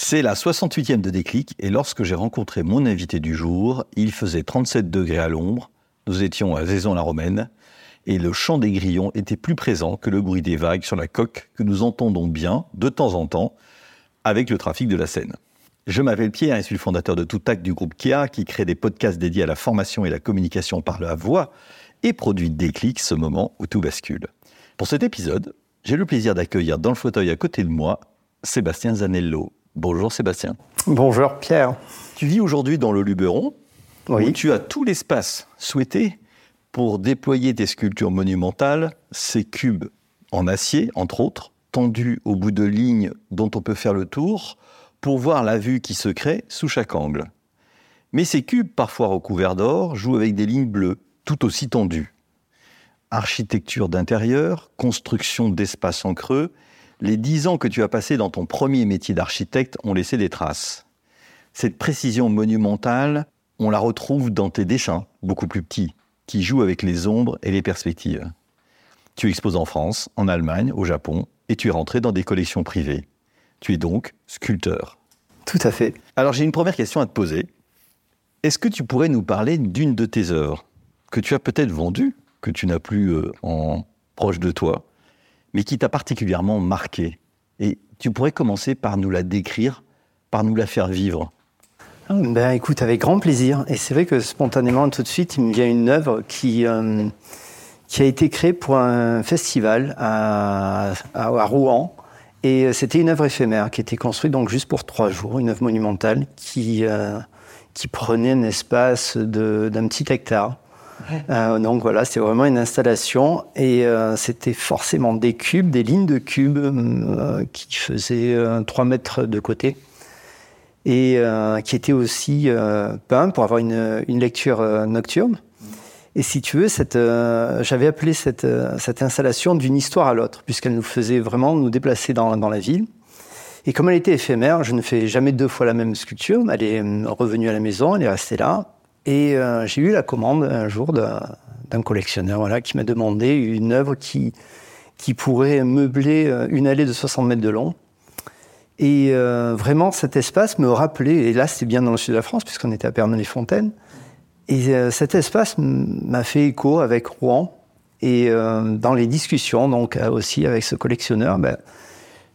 C'est la 68e de déclic et lorsque j'ai rencontré mon invité du jour, il faisait 37 degrés à l'ombre, nous étions à Vaison-la-Romaine et le chant des grillons était plus présent que le bruit des vagues sur la coque que nous entendons bien de temps en temps avec le trafic de la Seine. Je m'appelle Pierre et suis le fondateur de Toutac du groupe Kia qui crée des podcasts dédiés à la formation et la communication par la voix et produit Déclic, ce moment où tout bascule. Pour cet épisode, j'ai le plaisir d'accueillir dans le fauteuil à côté de moi Sébastien Zanello. Bonjour Sébastien. Bonjour Pierre. Tu vis aujourd'hui dans le Luberon, Oui. où tu as tout l'espace souhaité pour déployer tes sculptures monumentales, ces cubes en acier, entre autres, tendus au bout de lignes dont on peut faire le tour, pour voir la vue qui se crée sous chaque angle. Mais ces cubes, parfois recouverts d'or, jouent avec des lignes bleues, tout aussi tendues. Architecture d'intérieur, construction d'espace en creux, les dix ans que tu as passés dans ton premier métier d'architecte ont laissé des traces. Cette précision monumentale, on la retrouve dans tes dessins, beaucoup plus petits, qui jouent avec les ombres et les perspectives. Tu exposes en France, en Allemagne, au Japon, et tu es rentré dans des collections privées. Tu es donc sculpteur. Tout à fait. Alors j'ai une première question à te poser. Est-ce que tu pourrais nous parler d'une de tes œuvres que tu as peut-être vendue, que tu n'as plus euh, en proche de toi, mais qui t'a particulièrement marqué Et tu pourrais commencer par nous la décrire, par nous la faire vivre. Ben écoute, avec grand plaisir. Et c'est vrai que spontanément, tout de suite, il me vient une œuvre qui, euh, qui a été créée pour un festival à, Rouen. Et euh, c'était une œuvre éphémère qui était construite donc juste pour trois jours, une œuvre monumentale qui, euh, qui prenait un espace d'un petit hectare. Euh, donc voilà, c'était vraiment une installation et euh, c'était forcément des cubes, des lignes de cubes euh, qui faisaient euh, 3 mètres de côté et qui étaient aussi peints pour avoir une, lecture nocturne. Et si tu veux, j'avais appelé cette, installation d'une histoire à l'autre, puisqu'elle nous faisait vraiment nous déplacer dans, dans la ville. Et comme elle était éphémère, je ne fais jamais deux fois la même sculpture. Elle est revenue à la maison, elle est restée là. Et euh, j'ai eu la commande un jour d'un collectionneur qui m'a demandé une œuvre qui, pourrait meubler euh, une allée de 60 mètres de long. Et euh, vraiment, cet espace me rappelait, et là c'était bien dans le sud de la France, puisqu'on était à Pernes-les-Fontaines, et cet espace m'a fait écho avec Rouen. Et dans les discussions, donc aussi avec ce collectionneur, ben,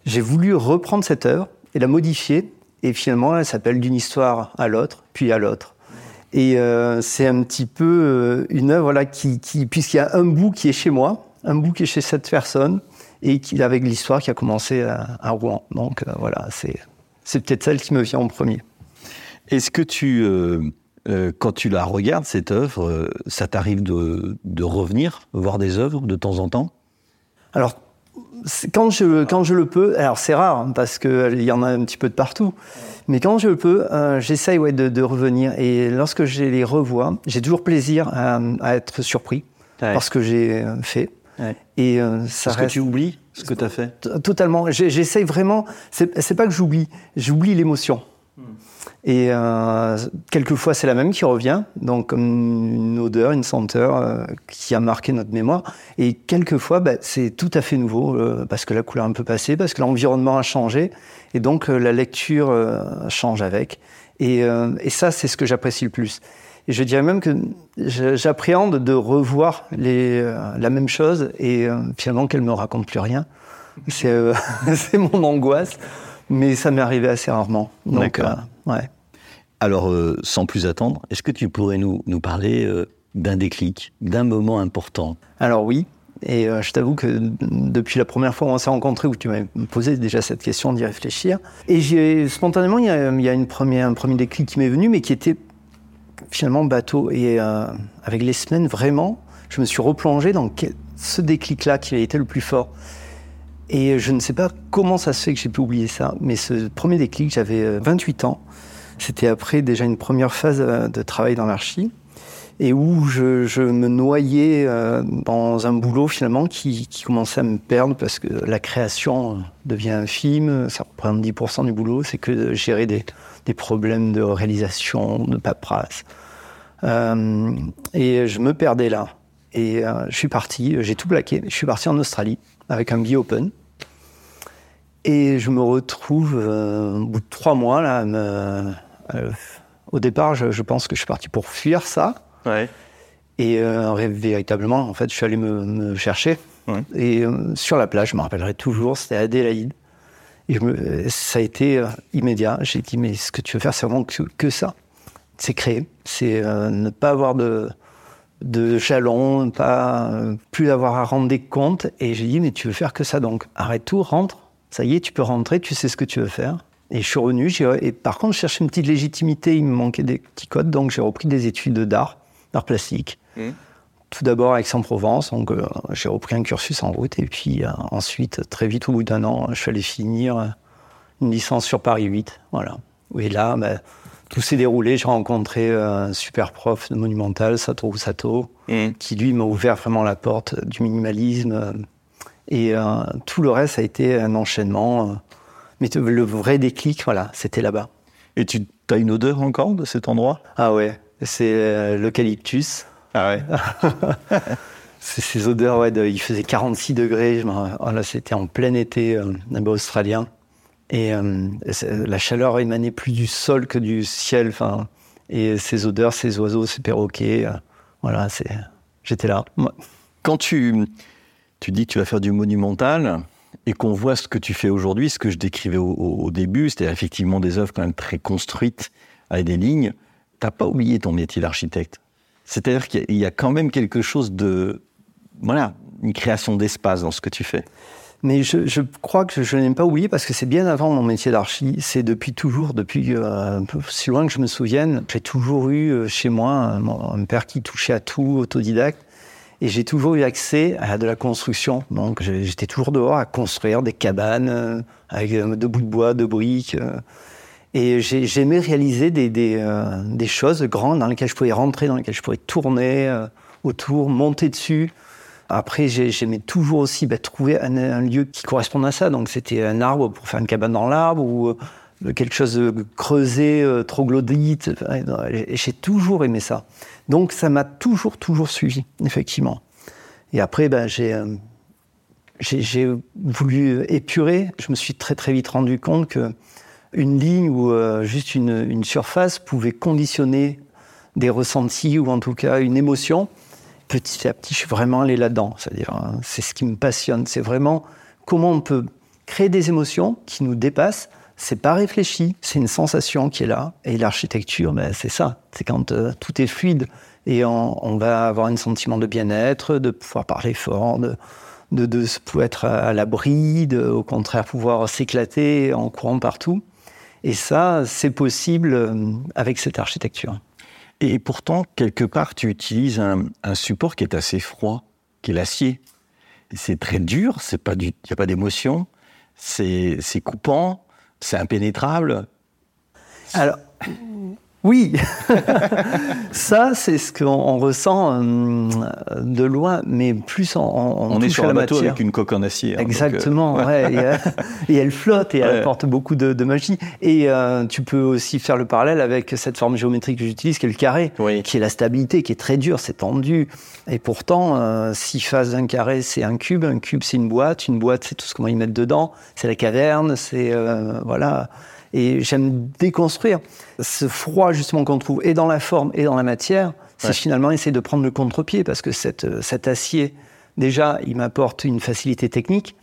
j'ai voulu reprendre cette œuvre et la modifier. Et finalement, elle s'appelle d'une histoire à l'autre, puis à l'autre. Et euh, c'est un petit peu euh, une œuvre là, qui, qui puisqu'il y a un bout qui est chez moi, un bout qui est chez cette personne, et qui avec l'histoire qui a commencé à, à Rouen. Donc euh, voilà, c'est c'est peut-être celle qui me vient en premier. Est-ce que tu, quand tu la regardes, cette œuvre, ça t'arrive de, de revenir voir des œuvres de temps en temps? Alors, quand je, quand je le peux, alors c'est rare hein, parce qu'il y en a un petit peu de partout, mais quand je le peux, euh, j'essaye ouais, de, de revenir. Et lorsque je les revois, j'ai toujours plaisir à, à être surpris par ce que j'ai euh, fait. Ouais. Et euh, ça Parce que tu oublies ce que tu as fait Totalement. J'essaye vraiment. C'est pas que j'oublie, j'oublie l'émotion. Et euh, quelquefois, c'est la même qui revient, donc comme une odeur, une senteur euh, qui a marqué notre mémoire. Et quelquefois, bah, c'est tout à fait nouveau, euh, parce que la couleur a un peu passé, parce que l'environnement a changé, et donc euh, la lecture euh, change avec. Et, euh, et ça, c'est ce que j'apprécie le plus. Et je dirais même que j'appréhende de revoir les, euh, la même chose et euh, finalement qu'elle me raconte plus rien. C'est euh, mon angoisse, mais ça m'est arrivé assez rarement. Donc, ouais. Alors, euh, sans plus attendre, est-ce que tu pourrais nous, nous parler euh, d'un déclic, d'un moment important? Alors oui, et euh, je t'avoue que depuis la première fois où on s'est rencontrés, où tu m'as posé déjà cette question d'y réfléchir, et j'ai spontanément, il y a, il y a une première, un premier déclic qui m'est venu, mais qui était finalement bateau. Et avec les semaines, vraiment, je me suis replongé dans ce déclic-là qui a été le plus fort. Et je ne sais pas comment ça se fait que j'ai pu oublier ça, mais ce premier déclic, j'avais euh, 28 ans. C'était après déjà une première phase euh, de travail dans l'archi et où je, me noyais euh, dans un boulot finalement qui, commençait à me perdre parce que la création devient infime, ça représente 10% du boulot, c'est que gérer des, problèmes de réalisation, de paperasse. Euh, et je me perdais là. Et je suis parti, j'ai tout plaqué, je suis parti en Australie avec un billet open. Et je me retrouve au bout de trois mois là. à me- euh, au départ, je, je pense que je suis parti pour fuir ça. Ouais. Et euh, véritablement, en fait, je suis allé me, me chercher. Ouais. Et euh, sur la plage, je me rappellerai toujours, c'était Adélaïde. Et je me, ça a été euh, immédiat. J'ai dit, mais ce que tu veux faire, c'est vraiment que, que ça. C'est créer. C'est ne pas avoir de, de jalons, ne pas, plus avoir à rendre des comptes. Et j'ai dit, mais tu veux faire que ça donc. Arrête tout, rentre. Ça y est, tu peux rentrer, tu sais ce que tu veux faire. Et je suis revenu. Et par contre, je cherchais une petite légitimité. Il me manquait des petits codes. Donc j'ai repris des études d'art, d'art plastique. Tout d'abord à Aix-en-Provence. Donc euh, j'ai repris un cursus en route. Et puis euh, ensuite, très vite, au bout d'un an, je suis allé finir euh, une licence sur Paris 8. Voilà. Et là, ben, tout s'est déroulé. J'ai rencontré un super prof de monumental, Satoru Sato, qui lui m'a ouvert vraiment la porte du minimalisme. Et euh, tout le reste a été un enchaînement. Mais le vrai déclic, voilà, c'était là-bas. Et tu as une odeur encore de cet endroit? Ah ouais, c'est euh, l'eucalyptus. Ah ouais ces odeurs, ouais, de- il faisait 46 degrés. Oh là, c'était en plein été euh, australien. Et euh, la chaleur émanait plus du sol que du ciel. Enfin, et ces odeurs, ces oiseaux, ces perroquets, euh, voilà, c'est, j'étais là. Ouais. Quand tu, tu dis que tu vas faire du monumental et qu'on voit ce que tu fais aujourd'hui, ce que je décrivais au, au- début, c'est-à-dire effectivement des œuvres quand même très construites avec des lignes, t'as pas oublié ton métier d'architecte. C'est-à-dire qu'il y a- quand même quelque chose de... Voilà, une création d'espace dans ce que tu fais. Mais je, crois que je, n'ai pas oublié parce que c'est bien avant mon métier d'archi. C'est depuis toujours, depuis euh, si loin que je me souvienne. J'ai toujours eu euh, chez moi un père qui touchait à tout, autodidacte. Et j'ai toujours eu accès à de la construction. Donc j'étais toujours dehors à construire des cabanes euh, avec euh, de bouts de bois, de briques. euh. Et j'ai- j'aimais réaliser des, choses grandes dans lesquelles je pouvais rentrer, dans lesquelles je pouvais tourner autour, monter dessus. Après, j'ai- j'aimais toujours aussi bah, trouver un, lieu qui corresponde à ça. Donc, c'était un arbre pour faire une cabane dans l'arbre ou quelque chose de creusé, troglodyte. J'ai toujours aimé ça. Donc, ça m'a toujours, toujours suivi, effectivement. Et après, ben, j'ai euh, j'ai- j'ai voulu épurer. Je me suis très, très vite rendu compte que une ligne ou euh, juste une, une surface pouvait conditionner des ressentis ou en tout cas une émotion petit à petit, je suis vraiment allé là-dedans. C'est-à-dire, hein, c'est ce qui me passionne. C'est vraiment comment on peut créer des émotions qui nous dépassent. C'est pas réfléchi, c'est une sensation qui est là. Et l'architecture, ben, c'est ça. C'est quand euh, tout est fluide et on, va avoir un sentiment de bien-être, de pouvoir parler fort, de, de, de pouvoir être à, l'abri, de, au contraire pouvoir s'éclater en courant partout. Et ça, c'est possible euh, avec cette architecture. Et pourtant, quelque part, tu utilises un, un support qui est assez froid, qui est l'acier. C'est très dur, il n'y a pas d'émotion, c'est coupant, c'est impénétrable. Alors, oui, ça c'est ce qu'on on ressent euh, de loin, mais plus on, on, On, est sur un bateau matière. avec une coque en acier. hein, donc, euh, Exactement, ouais. et, euh, et elle flotte et elle apporte beaucoup de, de magie. Et tu peux aussi faire le parallèle avec cette forme géométrique que j'utilise, qui est le carré, Oui. qui est la stabilité, qui est très dur, c'est tendu. Et pourtant, si face d'un carré, c'est un cube, un cube, c'est une boîte, une boîte, c'est tout ce qu'on va y mettre dedans, c'est la caverne, c'est voilà. Et j'aime déconstruire ce froid justement qu'on trouve et dans la forme et dans la matière. C'est finalement essayer de prendre le contre-pied parce que cette, euh, cet acier, déjà, il m'apporte une facilité technique.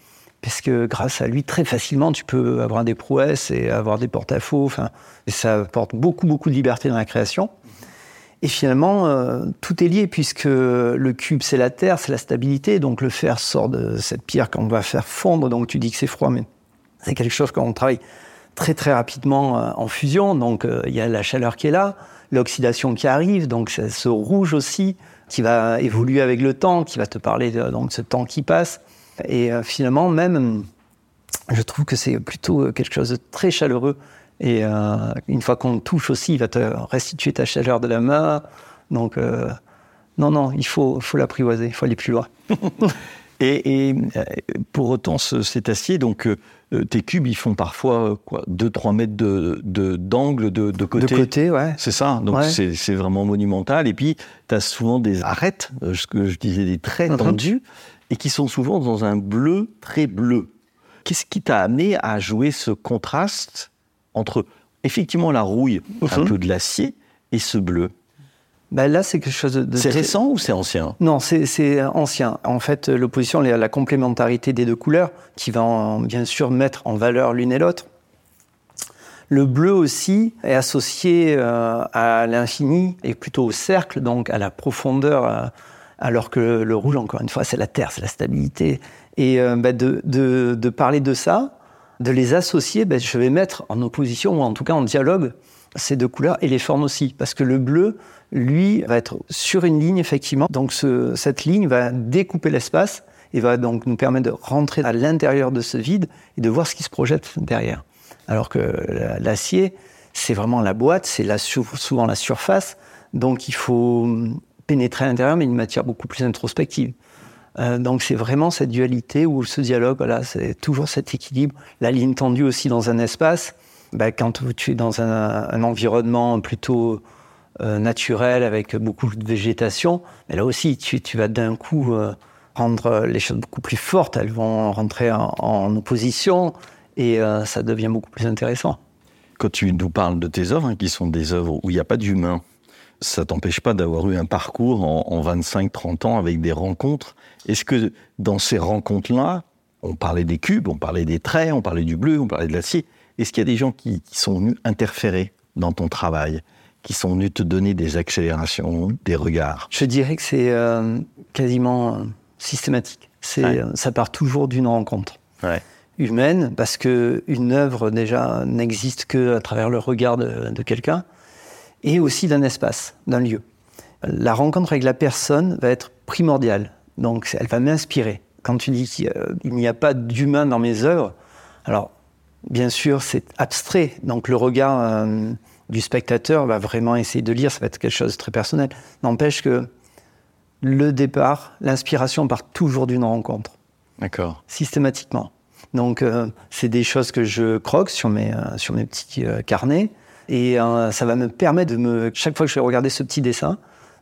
parce que grâce à lui, très facilement, tu peux avoir des prouesses et avoir des porte-à-faux. Enfin, et ça apporte beaucoup, beaucoup de liberté dans la création. Et finalement, euh, tout est lié puisque le cube, c'est la terre, c'est la stabilité. Donc le fer sort de cette pierre qu'on va faire fondre. Donc tu dis que c'est froid, mais c'est quelque chose qu'on travaille très très rapidement euh, en fusion. Donc euh, il y a la chaleur qui est là, l'oxydation qui arrive. Donc ce rouge aussi qui va évoluer avec le temps, qui va te parler de donc, ce temps qui passe. Et euh, finalement, même, je trouve que c'est plutôt quelque chose de très chaleureux. Et une fois qu'on touche aussi, il va te restituer ta chaleur de la main. Donc, non, non, il faut, faut l'apprivoiser, il faut aller plus loin. Et, et, euh, pour autant, ce- cet acier, donc euh, tes cubes, ils font parfois euh, quoi, 2-3 mètres de- de- d'angle de, de, côté. De côté, ouais. C'est ça, donc Ouais. c'est c'est vraiment monumental. Et puis, tu as souvent des arêtes, ce que je disais, des traits tendus, et qui sont souvent dans un bleu très bleu. Qu'est-ce qui t'a amené à jouer ce contraste entre effectivement la rouille, un Mhm. peu de l'acier, et ce bleu? Ben là, c'est quelque chose de. C'est récent ou c'est ancien? Non, c'est ancien. En fait, l'opposition, la, la complémentarité des deux couleurs, qui va en- bien sûr mettre en valeur l'une et l'autre. Le bleu aussi est associé euh, à l'infini et plutôt au cercle, donc à la profondeur, euh, alors que le, le rouge, encore une fois, c'est la terre, c'est la stabilité. Et euh, ben, de, de- de parler de ça, de les associer, ben, je vais mettre en opposition, ou en tout cas en dialogue, ces deux couleurs et les formes aussi. Parce que le bleu, lui, va être sur une ligne, effectivement. Donc ce- cette ligne va découper l'espace et va donc nous permettre de rentrer à l'intérieur de ce vide et de voir ce qui se projette derrière. Alors que la- l'acier, c'est vraiment la boîte, c'est souvent la surface. Donc il faut pénétrer à l'intérieur, mais une matière beaucoup plus introspective. Euh, donc c'est vraiment cette dualité ou ce dialogue, voilà, c'est toujours cet équilibre. La ligne tendue aussi dans un espace, bah, quand tu es dans un, environnement plutôt naturel avec beaucoup de végétation, mais là aussi tu, vas d'un coup euh, rendre les choses beaucoup plus fortes, elles vont rentrer en, opposition et euh, ça devient beaucoup plus intéressant. Quand tu nous parles de tes œuvres, hein, qui sont des œuvres où il n'y a pas d'humain, ça t'empêche pas d'avoir eu un parcours en, en 25-30 ans avec des rencontres. Est-ce que dans ces rencontres-là, on parlait des cubes, on parlait des traits, on parlait du bleu, on parlait de l'acier, est-ce qu'il y a des gens qui sont venus interférer dans ton travail, qui sont venus te donner des accélérations, des regards Je dirais que c'est euh, quasiment euh, systématique. C'est, Ouais. euh, Ça part toujours d'une rencontre. Ouais. humaine, parce que une œuvre déjà n'existe que à travers le regard de, de quelqu'un, et aussi d'un espace, d'un lieu. La rencontre avec la personne va être primordiale, donc elle va m'inspirer. Quand tu dis qu'il n'y a pas d'humain dans mes œuvres, alors bien sûr c'est abstrait, donc le regard euh, du spectateur va vraiment essayer de lire, ça va être quelque chose de très personnel. N'empêche que le départ, l'inspiration part toujours d'une rencontre D'accord. systématiquement. Donc, euh, c'est des choses que je croque sur mes, euh, sur mes petits euh, carnets. Et ça va me permettre de me, chaque fois que je vais regarder ce petit dessin,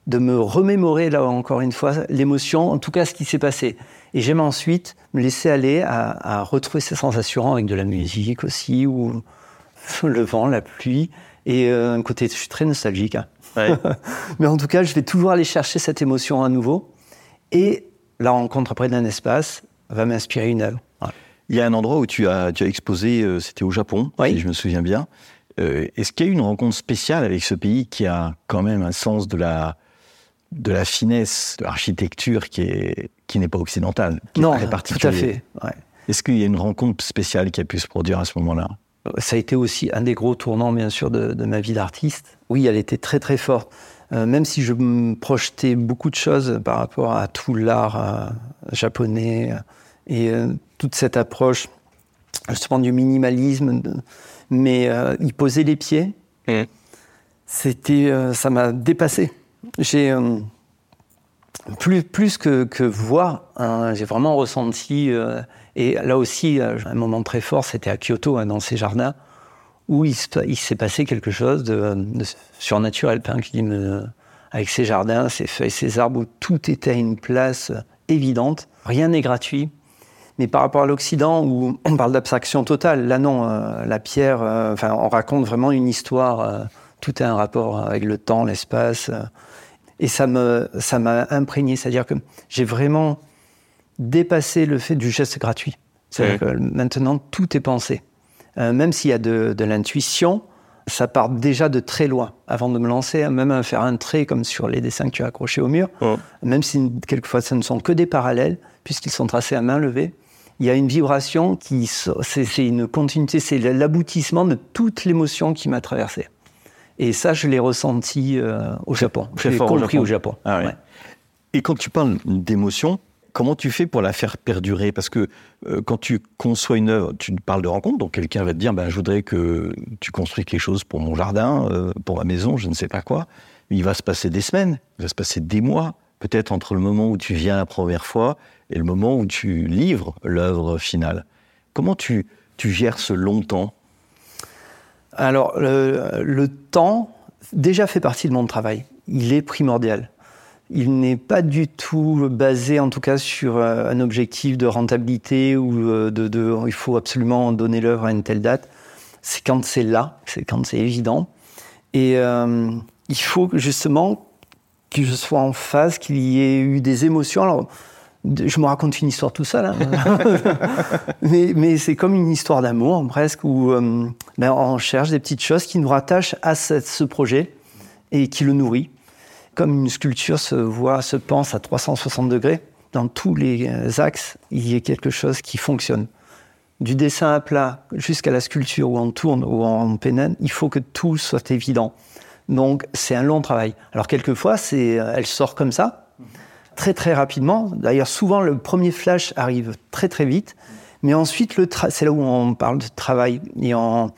de me remémorer, là encore une fois, l'émotion, en tout cas ce qui s'est passé. Et j'aime ensuite me laisser aller à, à retrouver ces sensations avec de la musique aussi, ou le vent, la pluie. Et euh, un côté, je suis très nostalgique. hein. Ouais. Mais en tout cas, je vais toujours aller chercher cette émotion à nouveau. Et la rencontre après d'un espace va m'inspirer une œuvre. Voilà. Il y a un endroit où tu as, tu as exposé, euh, c'était au Japon, Oui. si je me souviens bien. Euh, Est-ce qu'il y a eu une rencontre spéciale avec ce pays qui a quand même un sens de la, de la finesse, de l'architecture qui est qui n'est pas occidentale, qui Non, est très tout à fait. ouais. Est-ce qu'il y a une rencontre spéciale qui a pu se produire à ce moment-là? Ça a été aussi un des gros tournants, bien sûr, de, de ma vie d'artiste. Oui, elle était très, très forte. Euh, même si je me projetais beaucoup de choses par rapport à tout l'art euh, japonais euh, et euh, toute cette approche, justement, du minimalisme, de- mais y poser les pieds, Mhm. c'était, ça m'a dépassé. J'ai plus, plus que, que voir, hein, j'ai vraiment ressenti. Et là aussi, euh, un moment très fort, c'était à Kyoto, hein, dans ces jardins, où il, se- il s'est passé quelque chose de, de surnaturel. Hein, avec ces jardins, ces feuilles, ces arbres, où tout était à une place euh, évidente. Rien n'est gratuit. Mais par rapport à l'Occident, où on parle d'abstraction totale, là non, la pierre, enfin, on raconte vraiment une histoire, tout a un rapport avec le temps, l'espace. et ça me, ça m'a imprégné, c'est-à-dire que j'ai vraiment dépassé le fait du geste gratuit. C'est-à-dire que maintenant, tout est pensé. Euh, même s'il y a de, de l'intuition, ça part déjà de très loin. Avant de me lancer, même à faire un trait comme sur les dessins que tu as accrochés au mur, même si quelquefois ce ne sont que des parallèles, puisqu'ils sont tracés à main levée, il y a une vibration qui, c'est une continuité, c'est l'aboutissement de toute l'émotion qui m'a traversé. Et ça, je l'ai ressenti euh, au Japon. Au compris Japon. au Japon. Ah oui. Ouais. Et quand tu parles d'émotion, comment tu fais pour la faire perdurer? Parce que euh, quand tu conçois une œuvre, tu parles de rencontre, donc quelqu'un va te dire ben, Je voudrais que tu construises quelque chose pour mon jardin, euh, pour ma maison, je ne sais pas quoi. Il va se passer des semaines, il va se passer des mois, peut-être entre le moment où tu viens la première fois et le moment où tu livres l'œuvre finale. Comment tu, tu gères ce long temps? Alors, le, le temps déjà fait partie de mon travail. Il est primordial. Il n'est pas du tout basé, en tout cas, sur euh, un objectif de rentabilité ou euh, de, il faut absolument donner l'œuvre à une telle date. C'est quand c'est là, c'est quand c'est évident. Et euh, il faut justement que je sois en phase, qu'il y ait eu des émotions. Alors, je me raconte une histoire tout seul, hein. mais, c'est comme une histoire d'amour presque, où ben, on cherche des petites choses qui nous rattachent à ce projet et qui le nourrit. Comme une sculpture se voit, se pense à 360 degrés, dans tous les euh, axes, il y a quelque chose qui fonctionne. Du dessin à plat jusqu'à la sculpture où on tourne ou on pénètre, il faut que tout soit évident. Donc c'est un long travail. Alors quelquefois, c'est, euh, elle sort comme ça, très très rapidement. D'ailleurs, souvent le premier flash arrive très très vite, mais ensuite le c'est là où on parle de travail et en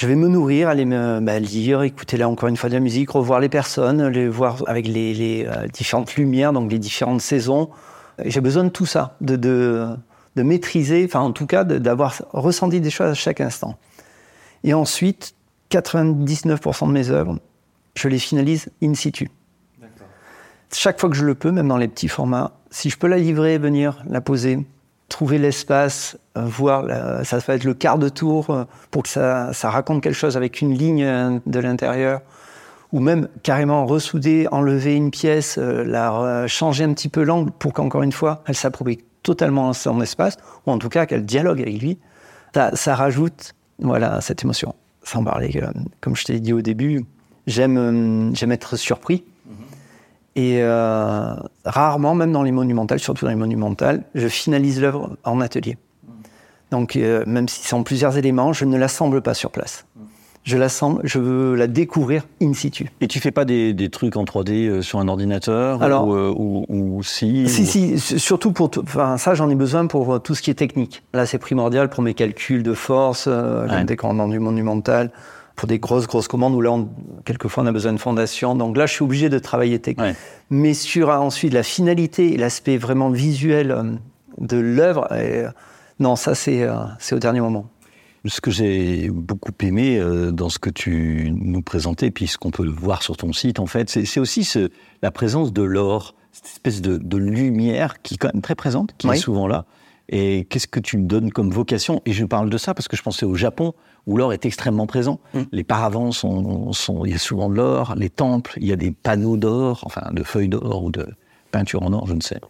je vais me nourrir, aller me bah, lire, écouter là encore une fois de la musique, revoir les personnes, les voir avec les, les, euh, différentes lumières, donc les différentes saisons. J'ai besoin de tout ça, de, de, de maîtriser, enfin en tout cas d'avoir ressenti des choses à chaque instant. Et ensuite, 99% de mes œuvres, je les finalise in situ chaque fois que je le peux, même dans les petits formats, si je peux la livrer, venir la poser, trouver l'espace, euh, voir, ça va être le quart de tour euh, pour que ça, ça raconte quelque chose avec une ligne euh, de l'intérieur, ou même carrément ressouder, enlever une pièce, la changer un petit peu l'angle pour qu'encore une fois, elle s'approprie totalement son espace, ou en tout cas qu'elle dialogue avec lui. Ça, rajoute voilà, cette émotion. Sans parler, comme je t'ai dit au début, j'aime être surpris. Et euh, rarement, même dans les monumentales, surtout dans les monumentales, je finalise l'œuvre en atelier. Donc, euh, même si c'est en plusieurs éléments, je ne l'assemble pas sur place. Je l'assemble, je veux la découvrir in situ. Et tu fais pas des, des trucs en 3D euh, sur un ordinateur Alors- ou, euh, ou, ou si Si, ou- si, surtout pour enfin, ça, j'en ai besoin pour tout ce qui est technique. Là, c'est primordial pour mes calculs de force, Ouais. dès qu'on est dans du monumental, pour des grosses, grosses commandes où là, on- quelquefois, on a besoin de fondation. Donc là, je suis obligé de travailler technique. Ouais. Mais sur euh, ensuite la finalité et l'aspect vraiment visuel euh, de l'œuvre, euh, non, ça, c'est au dernier moment. Ce que j'ai beaucoup aimé euh, dans ce que tu nous présentais, puis ce qu'on peut voir sur ton site, en fait, c'est c'est aussi ce- la présence de l'or, cette espèce de, de lumière qui est quand même très présente, qui Oui. est souvent là. Et qu'est-ce que tu me donnes comme vocation? Et je parle de ça parce que je pensais au Japon, où l'or est extrêmement présent. Mm. Les paravents, sont, sont- il y a souvent de l'or, les temples, il y a des panneaux d'or, enfin de feuilles d'or ou de peinture en or, je ne sais.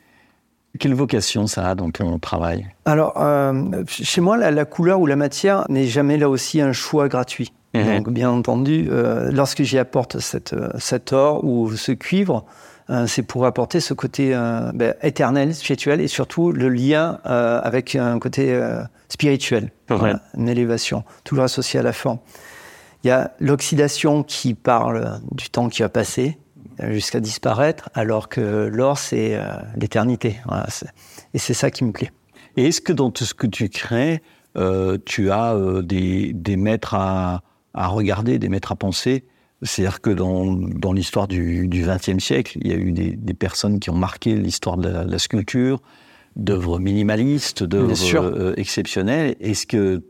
Quelle vocation ça a dans ton travail? Alors, euh, chez moi, la, la couleur ou la matière n'est jamais là aussi un choix gratuit. Mhm. Donc, bien entendu, euh, lorsque j'y apporte cette, euh, cet or ou ce cuivre, euh, c'est pour apporter ce côté euh, ben, éternel, spirituel, et surtout le lien euh, avec un côté spirituel, une élévation, toujours associé à la forme. Il y a l'oxydation qui parle du temps qui va passer euh, jusqu'à disparaître, alors que l'or, c'est l'éternité. Voilà, et c'est ça qui me plaît. Et est-ce que dans tout ce que tu crées, euh, tu as euh, des, des maîtres à, à regarder, des maîtres à penser C'est-à-dire que dans, dans l'histoire du XXe siècle, il y a eu des, des personnes qui ont marqué l'histoire de la, la sculpture, d'œuvres minimalistes, d'œuvres euh, exceptionnelles. Est-ce que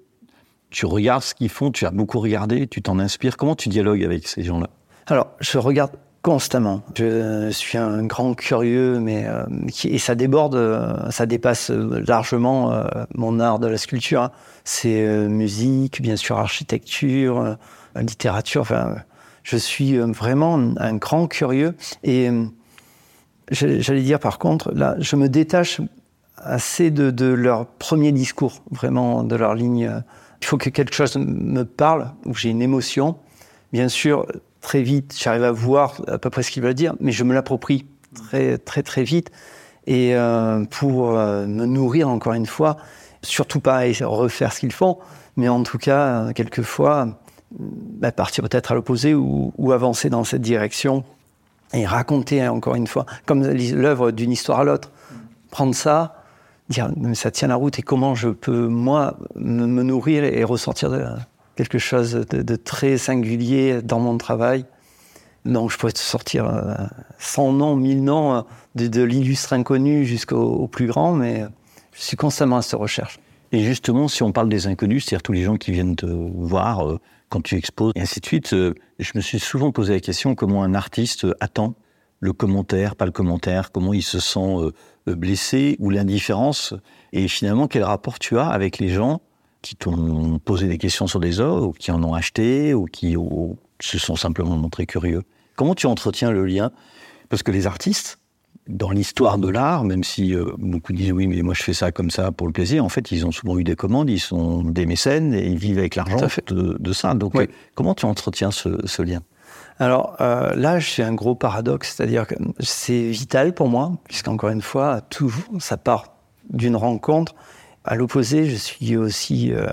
tu regardes ce qu'ils font? Tu as beaucoup regardé Tu t'en inspires Comment tu dialogues avec ces gens-là? Alors, je regarde constamment. Je suis un grand curieux, mais euh, qui- et ça déborde, euh, ça dépasse largement euh, mon art de la sculpture. hein. C'est euh, musique, bien sûr, architecture, littérature. Enfin, je suis euh, vraiment un, grand curieux. Et euh, j'allais dire, par contre, là, je me détache assez de, leur premier discours, vraiment, de leur ligne. Il faut que quelque chose me parle, ou j'ai une émotion. Bien sûr, très vite, j'arrive à voir à peu près ce qu'ils veulent dire, mais je me l'approprie très, très, très vite. Et euh, pour euh, me nourrir, encore une fois, surtout pas refaire ce qu'ils font, mais en tout cas, euh, quelquefois, bah, partir peut-être à l'opposé ou, avancer dans cette direction et raconter, encore une fois, comme l'œuvre d'une histoire à l'autre. Prendre ça, dire mais ça tient la route et comment je peux, moi, me, nourrir et ressortir de quelque chose de, très singulier dans mon travail. Donc je pourrais te sortir euh, 100 noms, 1000 noms, euh, de, de l'illustre inconnu jusqu'au au plus grand, mais je suis constamment à cette recherche. Et justement, si on parle des inconnus, c'est-à-dire tous les gens qui viennent te voir euh, quand tu exposes, et ainsi de suite, euh, je me suis souvent posé la question comment un artiste attend le commentaire, pas le commentaire, comment il se sent euh, blessé ou l'indifférence, et finalement quel rapport tu as avec les gens qui t'ont posé des questions sur des œuvres, ou qui en ont acheté, ou qui ou, se sont simplement montrés curieux? Comment tu entretiens le lien? Parce que les artistes, dans l'histoire de l'art, même si euh, beaucoup disent oui, mais moi je fais ça comme ça pour le plaisir, en fait, ils ont souvent eu des commandes, ils sont des mécènes et ils vivent avec l'argent de, de, ça. Donc, Oui. euh, comment tu entretiens ce, ce lien? Alors euh, là, j'ai un gros paradoxe, c'est-à-dire que c'est vital pour moi, puisqu'encore une fois, toujours, ça part d'une rencontre. À l'opposé, je suis aussi euh,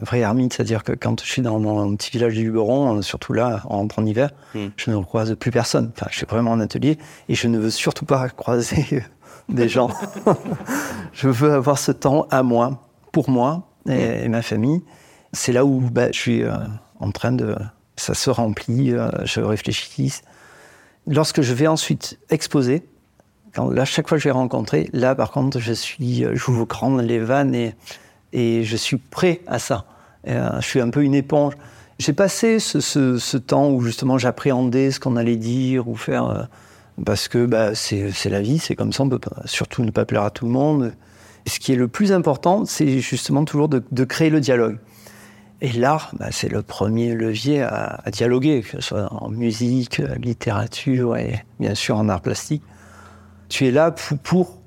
vrai ermite, c'est-à-dire que quand je suis dans mon petit village du Luberon, surtout là, en hiver, Mm. je ne croise plus personne. Enfin, je suis vraiment en atelier et je ne veux surtout pas croiser des gens. je veux avoir ce temps à moi, pour moi et, et ma famille. C'est là où bah, je suis euh, en train de... Ça se remplit, euh, je réfléchis. Lorsque je vais ensuite exposer, quand, là, chaque fois que je vais rencontrer, là, par contre, je suis, euh, j'ouvre grand les vannes et, je suis prêt à ça. Euh, je suis un peu une éponge. J'ai passé ce, temps où justement j'appréhendais ce qu'on allait dire ou faire, euh, parce que bah, c'est la vie, c'est comme ça, on peut surtout ne pas plaire à tout le monde. Ce qui est le plus important, c'est justement toujours de, de créer le dialogue. Et l'art, bah, c'est le premier levier à, à, dialoguer, que ce soit en musique, littérature et bien sûr en art plastique. Tu es là pour, pour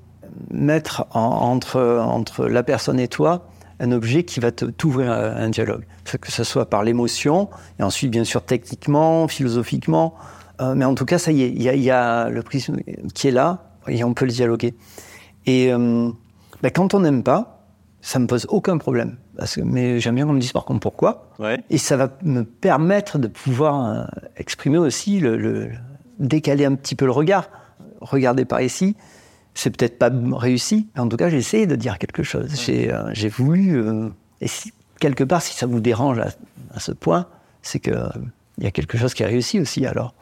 mettre en, entre, entre la personne et toi un objet qui va t'ouvrir un dialogue. Que ce soit par l'émotion, et ensuite bien sûr techniquement, philosophiquement. Euh, mais en tout cas, ça y est, il y, y, a le prisme qui est là et on peut le dialoguer. Et euh, bah, quand on n'aime pas, ça me pose aucun problème. Parce que, mais j'aime bien qu'on me dise par contre pourquoi. Ouais. Et ça va me permettre de pouvoir euh, exprimer aussi, le, le, décaler un petit peu le regard. Regardez par ici, c'est peut-être pas réussi, mais en tout cas j'ai essayé de dire quelque chose. J'ai euh, voulu, euh, et si, quelque part si ça vous dérange à, à ce point, c'est qu'il y a quelque chose qui a réussi aussi alors.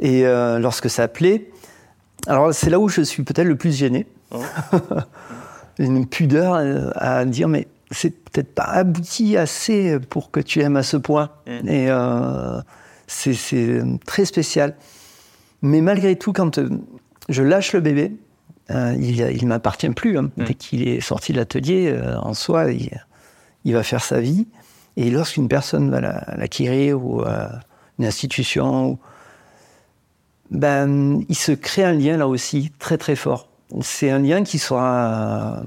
Et euh, lorsque ça plaît, alors c'est là où je suis peut-être le plus gêné. Oh. Une pudeur euh, à dire mais c'est peut-être pas abouti assez pour que tu aimes à ce point. Mm. Et euh, c'est très spécial. Mais malgré tout, quand je lâche le bébé, euh, il, il m'appartient plus. Hein. Mm. Dès qu'il est sorti de l'atelier, euh, en soi, il, il, va faire sa vie. Et lorsqu'une personne va l'acquérir ou euh, une institution, ou, ben, il se crée un lien là aussi très très fort. C'est un lien qui sera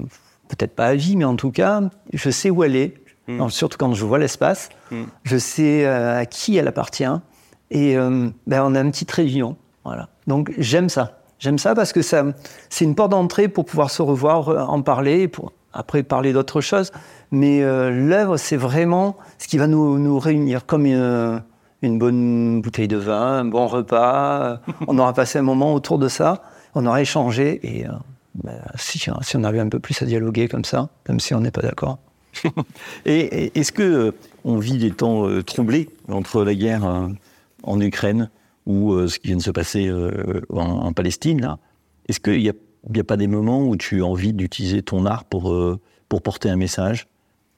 peut-être pas à vie, mais en tout cas, je sais où elle est. Mm. Surtout quand je vois l'espace, mm. je sais à qui elle appartient. Et ben, on a une petite réunion. Voilà. Donc j'aime ça. J'aime ça parce que ça, c'est une porte d'entrée pour pouvoir se revoir, en parler, pour après parler d'autres choses. Mais euh, l'œuvre, c'est vraiment ce qui va nous, nous réunir, comme une, une, bonne bouteille de vin, un bon repas. on aura passé un moment autour de ça, on aura échangé, et euh, ben, si, si, on avait un peu plus à dialoguer comme ça, même si on n'est pas d'accord. et, est-ce que euh, on vit des temps euh, troublés entre la guerre euh, en Ukraine? Ou euh, ce qui vient de se passer euh, en, Palestine là. Est-ce qu'il n'y a, pas des moments où tu as envie d'utiliser ton art pour, euh, pour porter un message?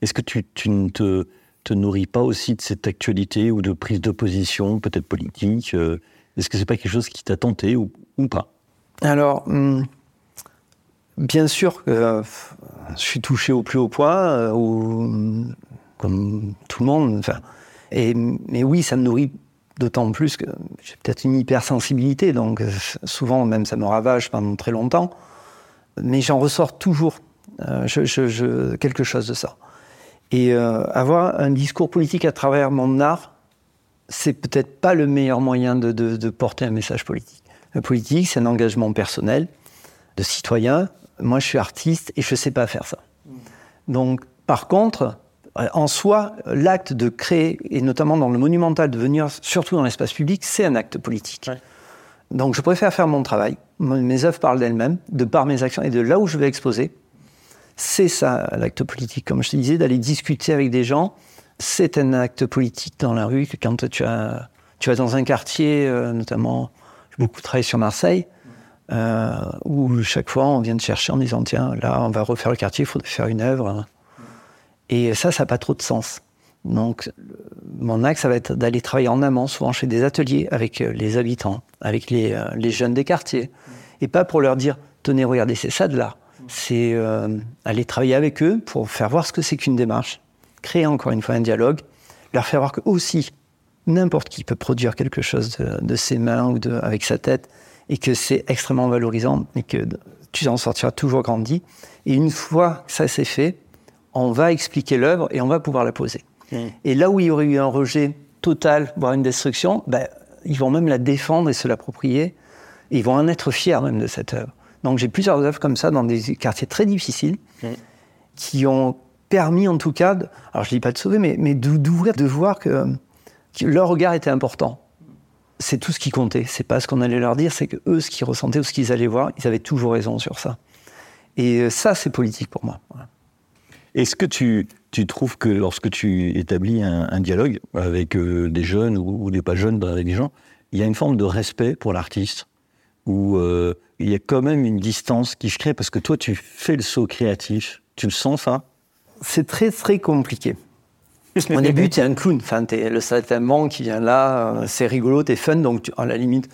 Est-ce que tu, ne te, nourris pas aussi de cette actualité ou de prise de position, peut-être politique Est-ce que c'est pas quelque chose qui t'a tenté ou, pas? Alors, hum, bien sûr que je suis touché au plus haut point, ou, comme tout le monde. Mais oui, ça me nourrit d'autant plus que j'ai peut-être une hypersensibilité, donc souvent même ça me ravage pendant très longtemps. Mais j'en ressors toujours euh, je, je- je- quelque chose de ça. Et euh, avoir un discours politique à travers mon art, c'est peut-être pas le meilleur moyen de, de- de porter un message politique. Le politique, c'est un engagement personnel de citoyen. Moi, je suis artiste et je sais pas faire ça. Donc, par contre, euh, en soi, l'acte de créer, et notamment dans le monumental, de venir surtout dans l'espace public, c'est un acte politique. Donc, je préfère faire mon travail. Mes œuvres parlent d'elles-mêmes, de par mes actions et de là où je vais exposer. C'est ça l'acte politique, comme je te disais, d'aller discuter avec des gens. C'est un acte politique dans la rue quand tu, as, tu vas dans un quartier, euh, notamment, j'ai beaucoup travaillé sur Marseille, euh, où chaque fois on vient te chercher en disant tiens, là on va refaire le quartier, il faudrait faire une œuvre. Et ça, ça n'a pas trop de sens. Donc, mon axe, ça va être d'aller travailler en amont, souvent chez des ateliers avec euh, les habitants, avec les, euh, les jeunes des quartiers. Et pas pour leur dire, tenez, regardez, c'est ça de l'art. C'est euh, aller travailler avec eux pour faire voir ce que c'est qu'une démarche, créer encore une fois un dialogue, leur faire voir que aussi, n'importe qui peut produire quelque chose de, ses mains ou de, avec sa tête, et que c'est extrêmement valorisant, et que tu en sortiras toujours grandi. Et une fois que ça c'est fait, on va expliquer l'œuvre et on va pouvoir la poser. Et là où il y aurait eu un rejet total, voire une destruction, ben, ils vont même la défendre et se l'approprier. Et ils vont en être fiers même de cette œuvre. Donc j'ai plusieurs œuvres comme ça dans des quartiers très difficiles qui ont permis en tout cas, de- alors je dis pas de sauver, mais, mais d'ou- d'ouvrir, de voir que, que leur regard était important. C'est tout ce qui comptait. C'est pas ce qu'on allait leur dire, c'est que eux, ce qu'ils ressentaient ou ce qu'ils allaient voir, ils avaient toujours raison sur ça. Et euh, ça, c'est politique pour moi. Voilà. Est-ce que tu, tu trouves que lorsque tu établis un, un dialogue avec euh, des jeunes ou, ou des pas jeunes, avec des gens, il y a une forme de respect pour l'artiste où euh, il y a quand même une distance qui se crée parce que toi, tu fais le saut créatif. Tu le sens, ça? C'est très très compliqué. Au début, tu es un clown. Enfin, t'es le saltimbanque qui vient là, euh, c'est rigolo, t'es fun, donc tu- à la limite,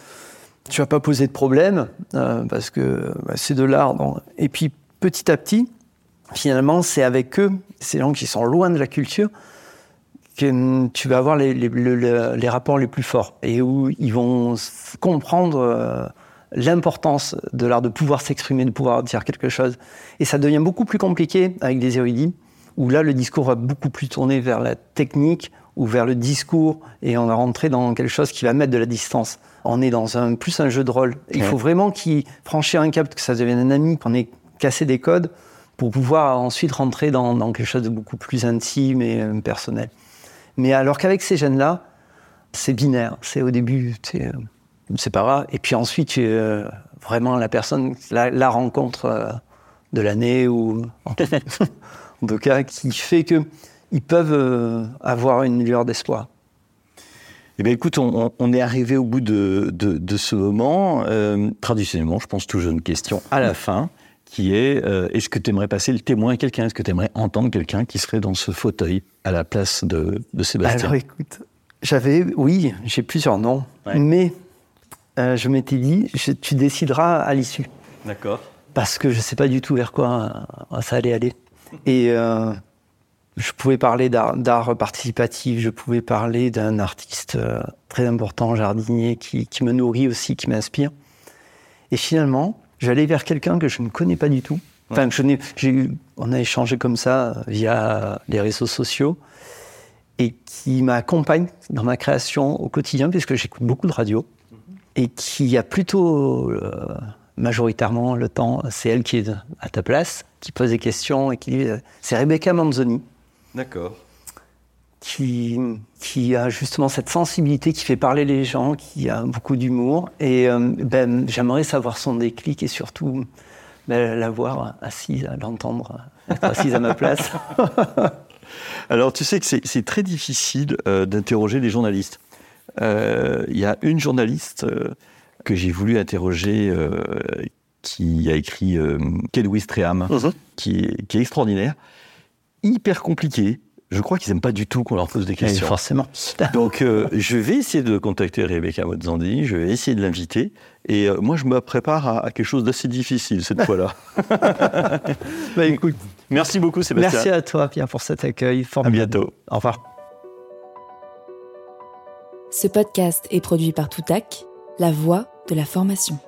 tu vas pas poser de problème euh, parce que bah, c'est de l'art. Et puis petit à petit, finalement, c'est avec eux, ces gens qui sont loin de la culture, que tu vas avoir les, les- le- le- les rapports les plus forts et où ils vont comprendre euh, l'importance de l'art, de pouvoir s'exprimer, de pouvoir dire quelque chose. Et ça devient beaucoup plus compliqué avec des érudits, où là, le discours va beaucoup plus tourner vers la technique ou vers le discours, et on va rentrer dans quelque chose qui va mettre de la distance. On est dans un, plus un jeu de rôle. Il faut vraiment qu'il franchisse un cap, que ça devienne un ami, qu'on ait cassé des codes, pour pouvoir ensuite rentrer dans, dans quelque chose de beaucoup plus intime et euh, personnel. Mais alors qu'avec ces jeunes-là, c'est binaire. C'est au début, c'est, euh, c'est pas grave. Et puis ensuite, tu es euh, vraiment la personne, la, la rencontre euh, de l'année ou en tout cas qui fait que ils peuvent avoir une lueur d'espoir. Eh bien, écoute, on, on- on est arrivé au bout de, de- de ce moment. Euh, traditionnellement, je pense toujours une question à la fin, qui est euh, est-ce que tu aimerais passer le témoin à quelqu'un? Est-ce que tu aimerais entendre quelqu'un qui serait dans ce fauteuil à la place de, de Sébastien? Alors écoute, j'avais, oui, j'ai plusieurs noms, Ouais. mais euh, je m'étais dit, je- tu décideras à l'issue. D'accord. parce que je ne sais pas du tout vers quoi euh, ça allait aller. Et euh, je pouvais parler d'art participatif, je pouvais parler d'un artiste très important, jardinier, qui, qui me nourrit aussi, qui m'inspire. Et finalement, j'allais vers quelqu'un que je ne connais pas du tout. Enfin, je eu- on a échangé comme ça via les réseaux sociaux et qui m'accompagne dans ma création au quotidien, puisque j'écoute beaucoup de radio, et qui a plutôt euh, majoritairement le temps, c'est elle qui est à ta place, qui pose des questions et qui dit, euh, c'est Rebecca Manzoni, D'accord. Qui, qui a justement cette sensibilité, qui fait parler les gens, qui a beaucoup d'humour. Et euh, ben, j'aimerais savoir son déclic et surtout ben, la voir assise, l'entendre, être assise à ma place. Alors, tu sais que c'est très difficile euh, d'interroger les journalistes. Euh, Il y a une journaliste que j'ai voulu interroger qui a écrit euh, Quel Wistreham, qui, qui est extraordinaire, hyper compliqué. Je crois qu'ils n'aiment pas du tout qu'on leur pose des questions. forcément. Donc, euh, je vais essayer de contacter Rebecca Mozzandi, je vais essayer de l'inviter. Et euh, moi, je me prépare à, à quelque chose d'assez difficile cette fois-là. Bah, écoute, Merci beaucoup, Sébastien. merci à toi, Pierre, pour cet accueil À formidable. bientôt. Au revoir. Ce podcast est produit par Toutac, la voix de la formation.